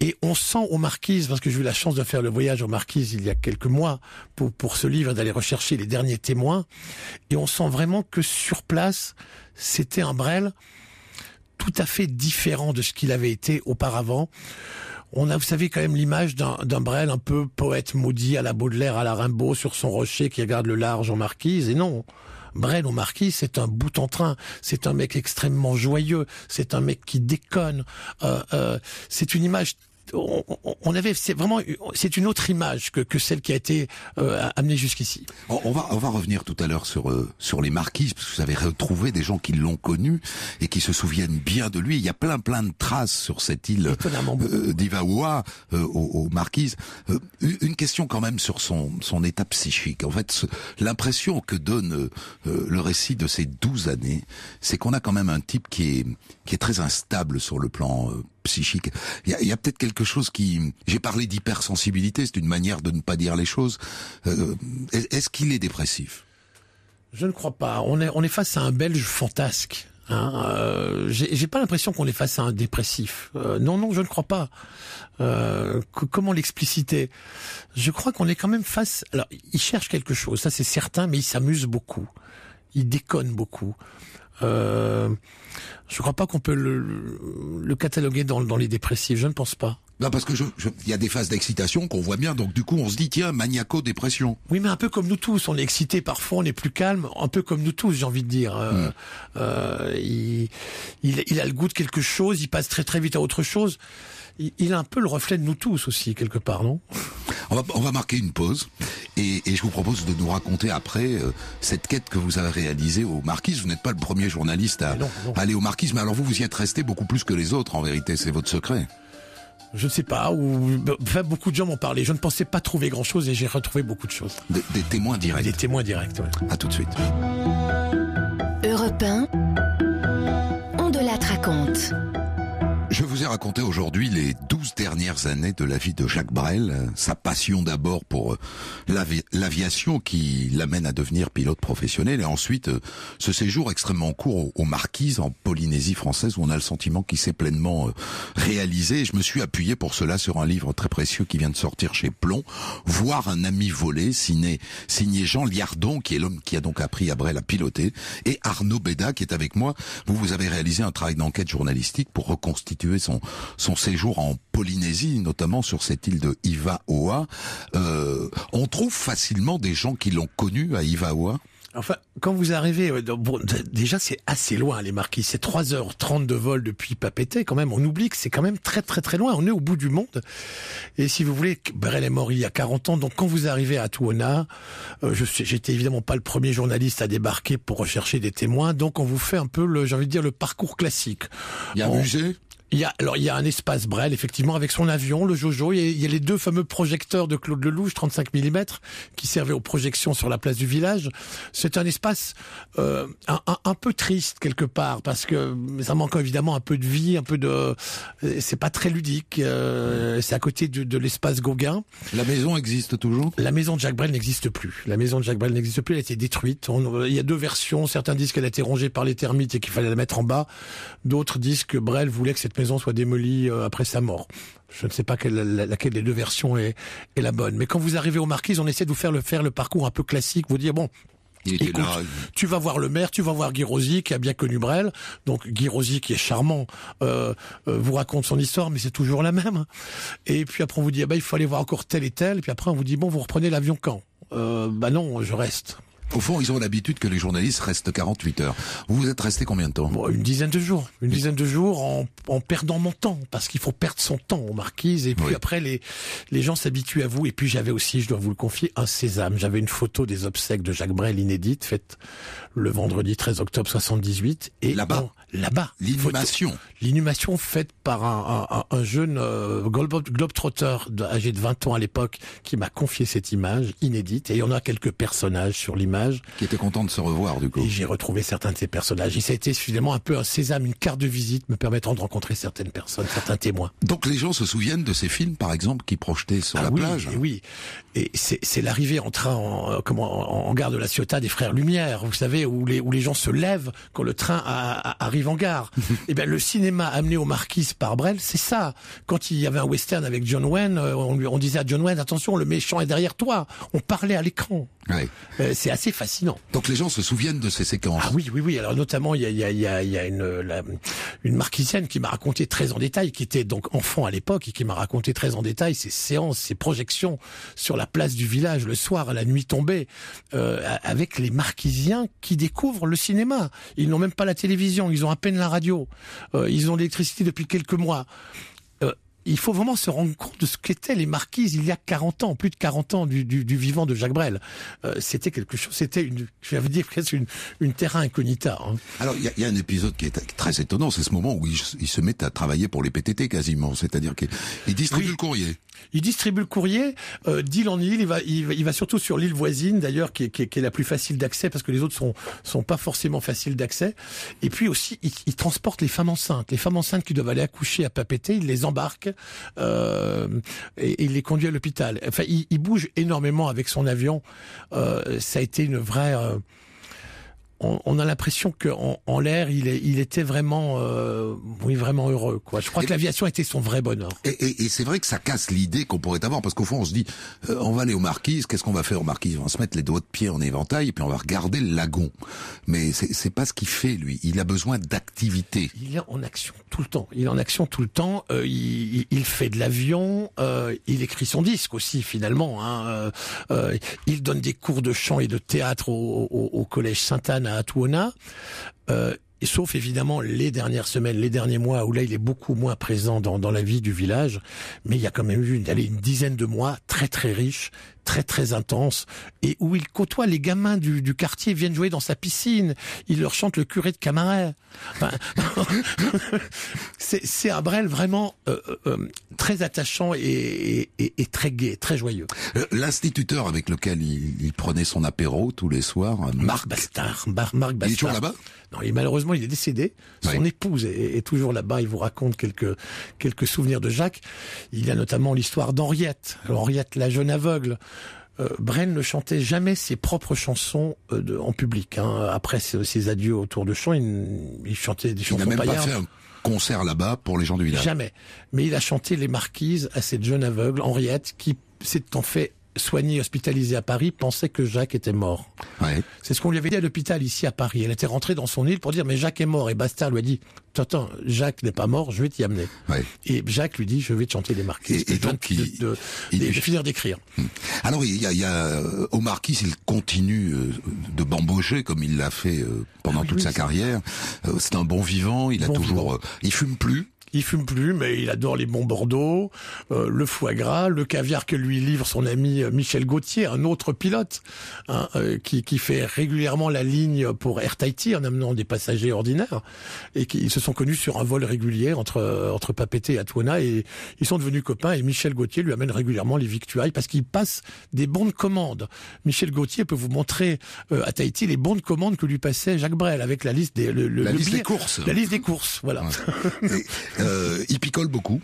S11: Et on sent aux Marquises, parce que j'ai eu la chance de faire le voyage aux Marquises il y a quelques mois pour, pour ce livre, d'aller rechercher les derniers témoins, et on sent vraiment que sur place, c'était un Brel tout à fait différent de ce qu'il avait été auparavant. On a, vous savez, quand même l'image d'un Brel un peu poète maudit à la Baudelaire, à la Rimbaud, sur son rocher qui regarde le large en marquise. Et non, Brel au marquis, c'est un bout en train. C'est un mec extrêmement joyeux. C'est un mec qui déconne. Euh, euh, c'est une image on, on, avait c'est vraiment c'est une autre image que, que celle qui a été euh, amenée jusqu'ici.
S3: On, on, va on va revenir tout à l'heure sur euh, sur les marquises parce que vous avez retrouvé des gens qui l'ont connu et qui se souviennent bien de lui. Il y a plein plein de traces sur cette île euh, d'Ivaoua euh, aux, aux, marquises. Euh, une question quand même sur son son état psychique. En fait, l'impression que donne euh, le récit de ces douze années, c'est qu'on a quand même un type qui est qui est très instable sur le plan psychique. Il y a, peut-être quelque chose qui... J'ai parlé d'hypersensibilité, c'est une manière de ne pas dire les choses. Euh, Est-ce qu'il est dépressif?
S11: Je ne crois pas. On est, on est face à un Belge fantasque. Hein, euh, J'ai pas l'impression qu'on est face à un dépressif. Euh, non, non, je ne crois pas. Comment l'expliciter? Je crois qu'on est quand même face. Alors, il cherche quelque chose, ça c'est certain, mais il s'amuse beaucoup. Il déconne beaucoup. Euh, je crois pas qu'on peut le, le cataloguer dans, dans, les dépressifs. Je ne pense pas.
S3: Non, parce que je, je, y a des phases d'excitation qu'on voit bien, donc du coup on se dit tiens maniaco-dépression.
S11: Oui, mais un peu comme nous tous, on est excité parfois, on est plus calme, un peu comme nous tous, j'ai envie de dire. Euh, euh, il, il, il, a le goût de quelque chose, il passe très très vite à autre chose. Il, il a un peu le reflet de nous tous aussi quelque part, non?
S3: On va, on va marquer une pause et, et, je vous propose de nous raconter après euh, cette quête que vous avez réalisée aux Marquises. Vous n'êtes pas le premier journaliste à, non, non. aller aux Marquises, mais alors vous vous y êtes resté beaucoup plus que les autres en vérité, c'est votre secret
S11: je ne sais pas, ou enfin, beaucoup de gens m'ont parlé. Je ne pensais pas trouver grand-chose et j'ai retrouvé beaucoup de choses.
S3: Des, des témoins directs.
S11: Des témoins directs, ouais.
S3: À tout de suite.
S2: Europe 1, on de la raconte.
S3: Je vous ai raconté aujourd'hui les douze dernières années de la vie de Jacques Brel, sa passion d'abord pour euh, l'aviation qui l'amène à devenir pilote professionnel et ensuite euh, ce séjour extrêmement court aux Marquises en Polynésie française où on a le sentiment qu'il s'est pleinement euh, réalisé. Et je me suis appuyé pour cela sur un livre très précieux qui vient de sortir chez Plomb, Voir un ami volé, signé, signé Jean Liardon qui est l'homme qui a donc appris à Brel à piloter et Arnaud Béda qui est avec moi. Vous, vous avez réalisé un travail d'enquête journalistique pour reconstituer son, son séjour en Polynésie, notamment sur cette île de Ivaoa. Euh, on trouve facilement des gens qui l'ont connu à Ivaoa?
S11: Enfin, quand vous arrivez, bon, déjà c'est assez loin les Marquis, c'est 3h30 de vol depuis Papeete quand même, on oublie que c'est quand même très très très loin, on est au bout du monde. Et si vous voulez, Brel est mort il y a 40 ans, donc quand vous arrivez à Tuona, euh, je j'étais évidemment pas le premier journaliste à débarquer pour rechercher des témoins, donc on vous fait un peu le, j'ai envie de dire, le parcours classique.
S3: Il y a un musée?
S11: Il y a, alors il y a un espace Brel effectivement avec son avion, le Jojo. Il y a, il y a les deux fameux projecteurs de Claude Lelouch 35 mm qui servaient aux projections sur la place du village. C'est un espace euh, un, un, un, peu triste quelque part parce que ça manque évidemment un peu de vie, un peu de. C'est pas très ludique. Euh, c'est à côté de, de l'espace Gauguin.
S3: La maison existe toujours?
S11: La maison de Jacques Brel n'existe plus. La maison de Jacques Brel n'existe plus. Elle a été détruite. On, il y a deux versions. Certains disent qu'elle a été rongée par les termites et qu'il fallait la mettre en bas. D'autres disent que Brel voulait que cette maison soit démolie euh, après sa mort. Je ne sais pas quelle, laquelle des deux versions est, est, la bonne. Mais quand vous arrivez aux Marquises, on essaie de vous faire le, faire le parcours un peu classique, vous dire, bon,
S3: Il était
S11: Écoute,
S3: là.
S11: tu vas voir le maire, tu vas voir Guy Rosy qui a bien connu Brel. Donc Guy Rosy qui est charmant euh, euh, vous raconte son histoire, mais c'est toujours la même. Et puis après on vous dit ah bah, il faut aller voir encore tel et tel. Et puis après on vous dit bon vous reprenez l'avion quand? Euh, Bah non, je reste.
S3: Au fond, ils ont l'habitude que les journalistes restent 48 heures. Vous vous êtes resté combien de temps
S11: Bon, une dizaine de jours, une dizaine de jours en, en perdant mon temps, parce qu'il faut perdre son temps aux marquises. Et puis
S3: Oui.
S11: après, les les gens s'habituent à vous. Et puis j'avais aussi, je dois vous le confier, un sésame. J'avais une photo des obsèques de Jacques Brel inédite, faite le vendredi 13 octobre 78. Et
S3: Là-bas
S11: Là-bas.
S3: L'inhumation.
S11: L'inhumation faite par un, un- un- un jeune euh, globe- globetrotter âgé de 20 ans à l'époque qui m'a confié cette image inédite. Et il y en a quelques personnages sur l'image.
S3: Qui était content de se revoir, du coup.
S11: Et j'ai retrouvé certains de ces personnages. Et ça a été finalement un peu un sésame, une carte de visite me permettant de rencontrer certaines personnes, certains témoins.
S3: Donc les gens se souviennent de ces films, par exemple, qui projetaient sur
S11: Ah
S3: la
S11: oui,
S3: plage.
S11: et oui. Et c'est l'arrivée en train, en, euh, comment, en, en gare de la Ciotat des Frères Lumière, vous savez, où les, où les gens se lèvent quand le train a- a- arrive en gare. et bien, le cinéma amené aux marquises par Brel, c'est ça. Quand il y avait un western avec John Wayne, euh, on, lui, on disait à John Wayne, attention, le méchant est derrière toi. On parlait à l'écran.
S3: Ouais.
S11: Euh, c'est assez fascinant.
S3: Donc les gens se souviennent de ces séquences.
S11: Ah oui, oui, oui. Alors notamment, il y a, il y a, il y a, il y a une, la- une marquisienne qui m'a raconté très en détail, qui était donc enfant à l'époque et qui m'a raconté très en détail ses séances, ses projections sur la place du village le soir à la nuit tombée, euh, avec les marquisiens qui découvrent le cinéma. Ils n'ont même pas la télévision, ils ont à peine la radio, euh, ils ont l'électricité depuis quelques mois. Euh, il faut vraiment se rendre compte de ce qu'étaient les marquises il y a 40 ans, plus de 40 ans du, du, du vivant de Jacques Brel. Euh, c'était quelque chose, c'était une, je vais dire presque une, une terra incognita. hein.
S3: Alors il y a, il y a un épisode qui est très étonnant, c'est ce moment où ils, ils se mettent à travailler pour les PTT quasiment, c'est-à-dire qu'ils ils distribuent
S11: Oui.
S3: le courrier.
S11: Il distribue le courrier euh, d'île en île. Il va, il va, il va surtout sur l'île voisine, d'ailleurs, qui est, qui, qui est la plus facile d'accès, parce que les autres sont sont pas forcément faciles d'accès. Et puis aussi, il, il transporte les femmes enceintes. Les femmes enceintes qui doivent aller accoucher à Papeete, il les embarque euh, et, et il les conduit à l'hôpital. Enfin, il, il bouge énormément avec son avion. Euh, ça a été une vraie euh, on, on a l'impression qu'en en l'air, il, est, il était vraiment, euh, oui, vraiment heureux. Quoi. Je crois que l'aviation était son vrai bonheur.
S3: Et, et, et c'est vrai que ça casse l'idée qu'on pourrait avoir, parce qu'au fond on se dit, euh, on va aller aux marquises, qu'est-ce qu'on va faire aux marquises On va se mettre les doigts de pied en éventail et puis on va regarder le lagon. Mais c'est pas ce qu'il fait lui, il a besoin d'activité.
S11: Il est en action tout le temps. Il est en action tout le temps. Euh, il, il- il fait de l'avion. euh, il écrit son disque aussi finalement. Hein. Euh, euh, il donne des cours de chant et de théâtre au, au- au collège Sainte-Anne à. Euh, sauf évidemment les dernières semaines, les derniers mois où là il est beaucoup moins présent dans, la vie du village, mais il y a quand même eu une dizaine de mois très très riches, très très intenses, et où il côtoie les gamins du, du quartier, viennent jouer dans sa piscine, il leur chante le curé de Camaret. Enfin, c'est c'est un Brel vraiment euh, euh, très attachant et, et, et très gai, très joyeux.
S3: Euh, L'instituteur avec lequel il, il prenait son apéro tous les soirs, euh, Marc,
S11: Bastard, Mar- Marc Bastard.
S3: il est toujours là-bas?
S11: Non, et malheureusement, il est décédé. Son
S3: Oui.
S11: épouse est, est toujours là-bas. Il vous raconte quelques quelques souvenirs de Jacques. Il y a notamment l'histoire d'Henriette. Henriette, la jeune aveugle. Euh, Brel ne chantait jamais ses propres chansons euh, de- en public. hein. Après ses, ses adieux autour de chant, il, il chantait des
S3: Il
S11: chansons
S3: n'a même pas fait un concert là-bas pour les gens du village.
S11: Jamais. Mais il a chanté les marquises à cette jeune aveugle, Henriette, qui s'est en fait soignée, hospitalisée à Paris, pensait que Jacques était mort.
S3: Ouais.
S11: C'est ce qu'on lui avait dit à l'hôpital ici à Paris. Elle était rentrée dans son île pour dire mais Jacques est mort. Et Bastard lui a dit attends, Jacques n'est pas mort, je vais t'y amener.
S3: Ouais.
S11: Et Jacques lui dit je vais te chanter les marquises.
S3: Et- donc,
S11: de,
S3: il-
S11: de,
S3: il-
S11: finir d'écrire.
S3: Alors il y a, il y a euh, au Marquis, il continue euh, de bambocher comme il l'a fait euh, pendant
S11: Ah oui,
S3: toute
S11: oui,
S3: sa carrière. Euh, c'est un bon vivant. Il a
S11: Bon
S3: toujours,
S11: vivant.
S3: euh, il fume plus.
S11: Il fume plus, mais il adore les bons Bordeaux, euh, le foie gras, le caviar que lui livre son ami euh, Michel Gauthier, un autre pilote, hein, euh, qui, qui fait régulièrement la ligne pour Air Tahiti en amenant des passagers ordinaires, et qui ils se sont connus sur un vol régulier entre entre Papeete et Atuana, et ils sont devenus copains. Et Michel Gauthier lui amène régulièrement les victuailles parce qu'il passe des bons de commande. Michel Gauthier peut vous montrer euh, à Tahiti les bons de commande que lui passait Jacques Brel avec la liste des le, le-
S3: La
S11: le
S3: liste
S11: billet-
S3: des courses.
S11: la liste des courses, voilà.
S3: il picole beaucoup.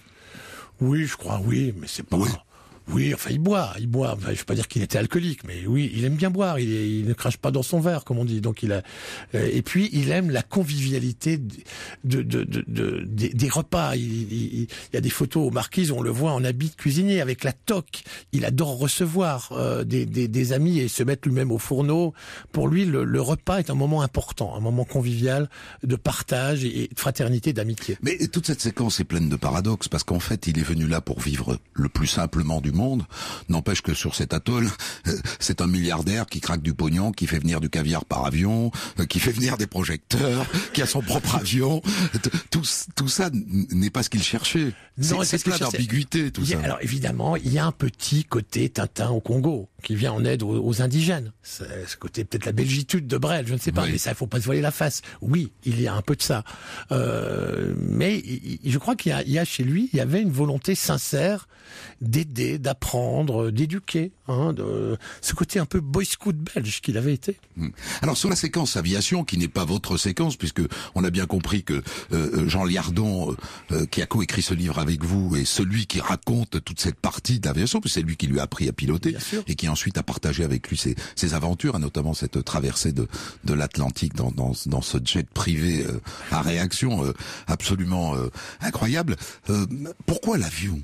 S11: Oui, je crois, oui, mais c'est pas.
S3: Oui.
S11: Oui, enfin il boit, il boit. Enfin, je ne veux pas dire qu'il était alcoolique, mais oui, il aime bien boire. Il, il, ne crache pas dans son verre, comme on dit. Donc il a. Euh, et puis il aime la convivialité de, de, de, de des, des, repas. Il, il, y a des photos aux marquises on le voit en habit de cuisinier avec la toque. Il adore recevoir euh, des, des, des, amis et se mettre lui-même au fourneau. Pour lui, le, le, repas est un moment important, un moment convivial de partage et de fraternité, d'amitié.
S3: Mais toute cette séquence est pleine de paradoxes parce qu'en fait, il est venu là pour vivre le plus simplement du monde. N'empêche que sur cet atoll, euh, c'est un milliardaire qui craque du pognon, qui fait venir du caviar par avion, euh, qui fait venir des projecteurs, qui a son propre avion. Tout, tout ça n'est pas ce qu'il cherchait. C'est plein d'ambiguïté, tout ça.
S11: Alors évidemment, il y a un petit côté Tintin au Congo qui vient en aide aux, indigènes. Ce côté peut-être la belgitude de Brel, je ne sais pas, mais ça, il faut pas se voiler la face. Oui, il y a un peu de ça. Euh, mais je crois qu'il y, y, a chez lui, il y avait une volonté sincère d'aider, d'apprendre, d'éduquer. Hein, de, ce côté un peu boy scout belge qu'il avait été.
S3: Hmm. Alors sur la séquence aviation, qui n'est pas votre séquence, puisque on a bien compris que euh, Jean Liardon, euh, euh, qui a coécrit ce livre avec vous, est celui qui raconte toute cette partie puisque c'est lui qui lui a appris à piloter et qui ensuite a partagé avec lui ses, ses aventures, et notamment cette traversée de, de l'Atlantique dans, dans, dans, ce jet privé à réaction absolument incroyable. pourquoi l'avion?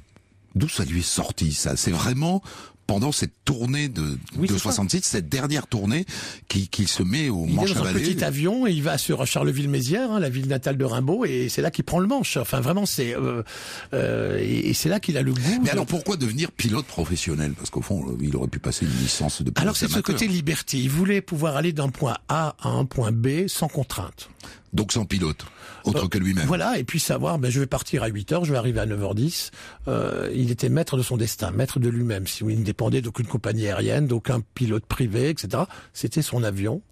S3: D'où ça lui est sorti ça? C'est vraiment pendant cette tournée de, de 66, cette dernière tournée, qu'il qui se met au
S11: il
S3: manche
S11: est dans un petit avion et il va sur Charleville-Mézières, hein, la ville natale de Rimbaud, et c'est là qu'il prend le manche. Enfin, vraiment, c'est euh, euh, et, c'est là qu'il a le goût.
S3: Mais alors, pourquoi devenir pilote professionnel? Parce qu'au fond, il aurait pu passer une licence de pilote
S11: Alors, c'est ce côté liberté. Il voulait pouvoir aller d'un point A à un point B sans contrainte.
S3: Donc sans pilote, autre euh, que lui-même.
S11: Voilà, et puis savoir, ben, je vais partir à 8 heures, je vais arriver à 9h10. Euh, il était maître de son destin, maître de lui-même. Si il ne dépendait d'aucune compagnie aérienne, d'aucun pilote privé, etc. C'était son avion.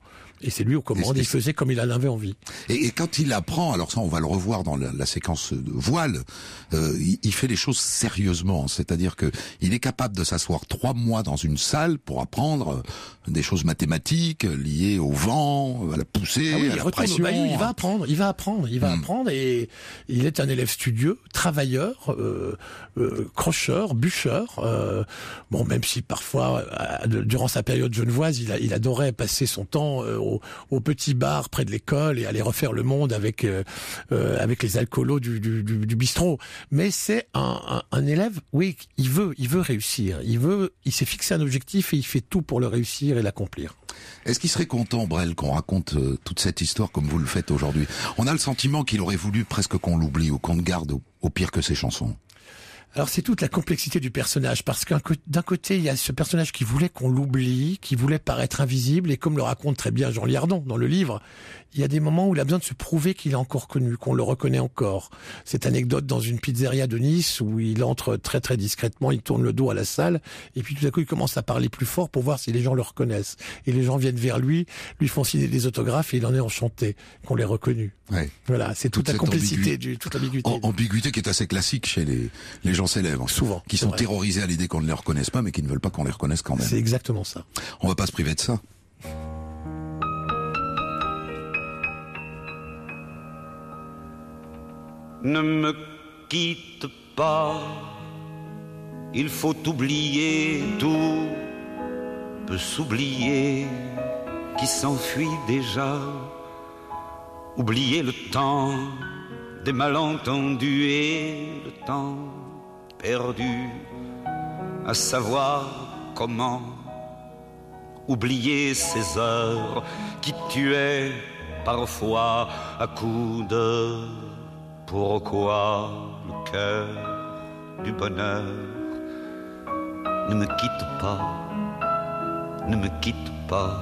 S11: Et c'est lui aux commandes, il faisait comme il en avait envie.
S3: Et, et, quand il apprend, alors ça on va le revoir dans la, la séquence de voile, euh, il, il, fait les choses sérieusement, c'est-à-dire que il est capable de s'asseoir trois mois dans une salle pour apprendre euh, des choses mathématiques liées au vent, à la poussée,
S11: ah
S3: à la pression.
S11: il va apprendre, il va apprendre, il va hmm. apprendre, et il est un élève studieux, travailleur, euh, euh crocheur, bûcheur. Euh, bon, même si parfois, durant sa période genevoise, il, a, il adorait passer son temps au, petit bar près de l'école et aller refaire le monde avec euh, euh, avec les alcoolos du, bistrot. Mais c'est un, un, élève, oui, il veut, il veut réussir. Il veut, il s'est fixé un objectif et il fait tout pour le réussir et l'accomplir.
S3: Est-ce qu'il serait content, Brel, qu'on raconte euh, toute cette histoire comme vous le faites aujourd'hui? On a le sentiment qu'il aurait voulu presque qu'on l'oublie ou qu'on ne garde au pire que ses chansons.
S11: Alors c'est toute la complexité du personnage, parce qu'un d'un côté, il y a ce personnage qui voulait qu'on l'oublie, qui voulait paraître invisible, et comme le raconte très bien Jean Liardon dans le livre, il y a des moments où il a besoin de se prouver qu'il est encore connu, qu'on le reconnaît encore. Cette anecdote dans une pizzeria de Nice où il entre très très discrètement, il tourne le dos à la salle, et puis tout à coup il commence à parler plus fort pour voir si les gens le reconnaissent. Et les gens viennent vers lui, lui font signer des autographes, et il en est enchanté qu'on l'ait reconnu.
S3: Ouais.
S11: Voilà, c'est toute, la complexité, du, toute l'ambiguïté.
S3: ambiguïté qui est assez classique chez les, les gens célèbres.
S11: Souvent.
S3: Qui sont terrorisés à l'idée qu'on ne les reconnaisse pas, mais qui ne veulent pas qu'on les reconnaisse quand même.
S11: C'est exactement ça.
S3: On va pas se priver de ça.
S5: Ne me quitte pas, il faut oublier tout, peut s'oublier qui s'enfuit déjà, oublier le temps des malentendus et le temps perdu à savoir comment oublier ces heures qui tuaient parfois à coups de pourquoi le cœur du bonheur ne me quitte pas, ne me quitte pas,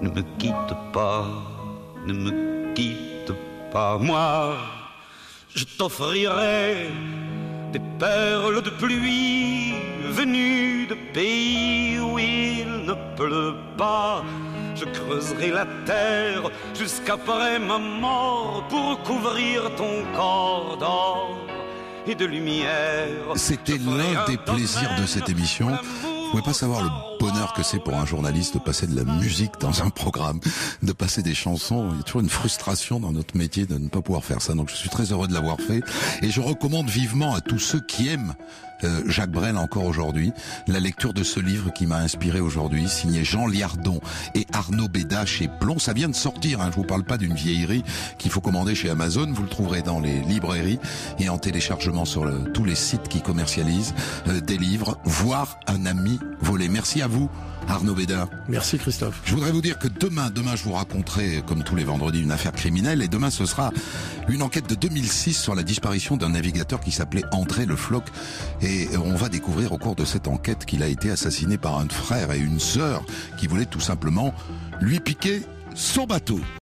S5: ne me quitte pas, ne me quitte pas. Moi, je t'offrirai des perles de pluie venues de pays où il ne pleut pas je creuserai la terre jusqu'après ma mort pour couvrir ton corps d'or et de lumière.
S3: C'était l'un des plaisirs de cette émission. Vous pouvez pas savoir le bonheur que c'est pour un journaliste de passer de la musique dans un programme, de passer des chansons. Il y a toujours une frustration dans notre métier de ne pas pouvoir faire ça. Donc je suis très heureux de l'avoir fait et je recommande vivement à tous ceux qui aiment euh, Jacques Brel encore aujourd'hui, la lecture de ce livre qui m'a inspiré aujourd'hui, signé Jean Liardon et Arnaud Béda chez Plomb. Ça vient de sortir, hein, je vous parle pas d'une vieillerie qu'il faut commander chez Amazon, vous le trouverez dans les librairies et en téléchargement sur tous les sites qui commercialisent euh, des livres, Voir un ami volé. Merci à vous. Arnaud Bédard.
S11: Merci Christophe.
S3: Je voudrais vous dire que demain, demain je vous raconterai, comme tous les vendredis, une affaire criminelle et demain ce sera une enquête de 2006 sur la disparition d'un navigateur qui s'appelait André Le Floc et on va découvrir au cours de cette enquête qu'il a été assassiné par un frère et une sœur qui voulaient tout simplement lui piquer son bateau.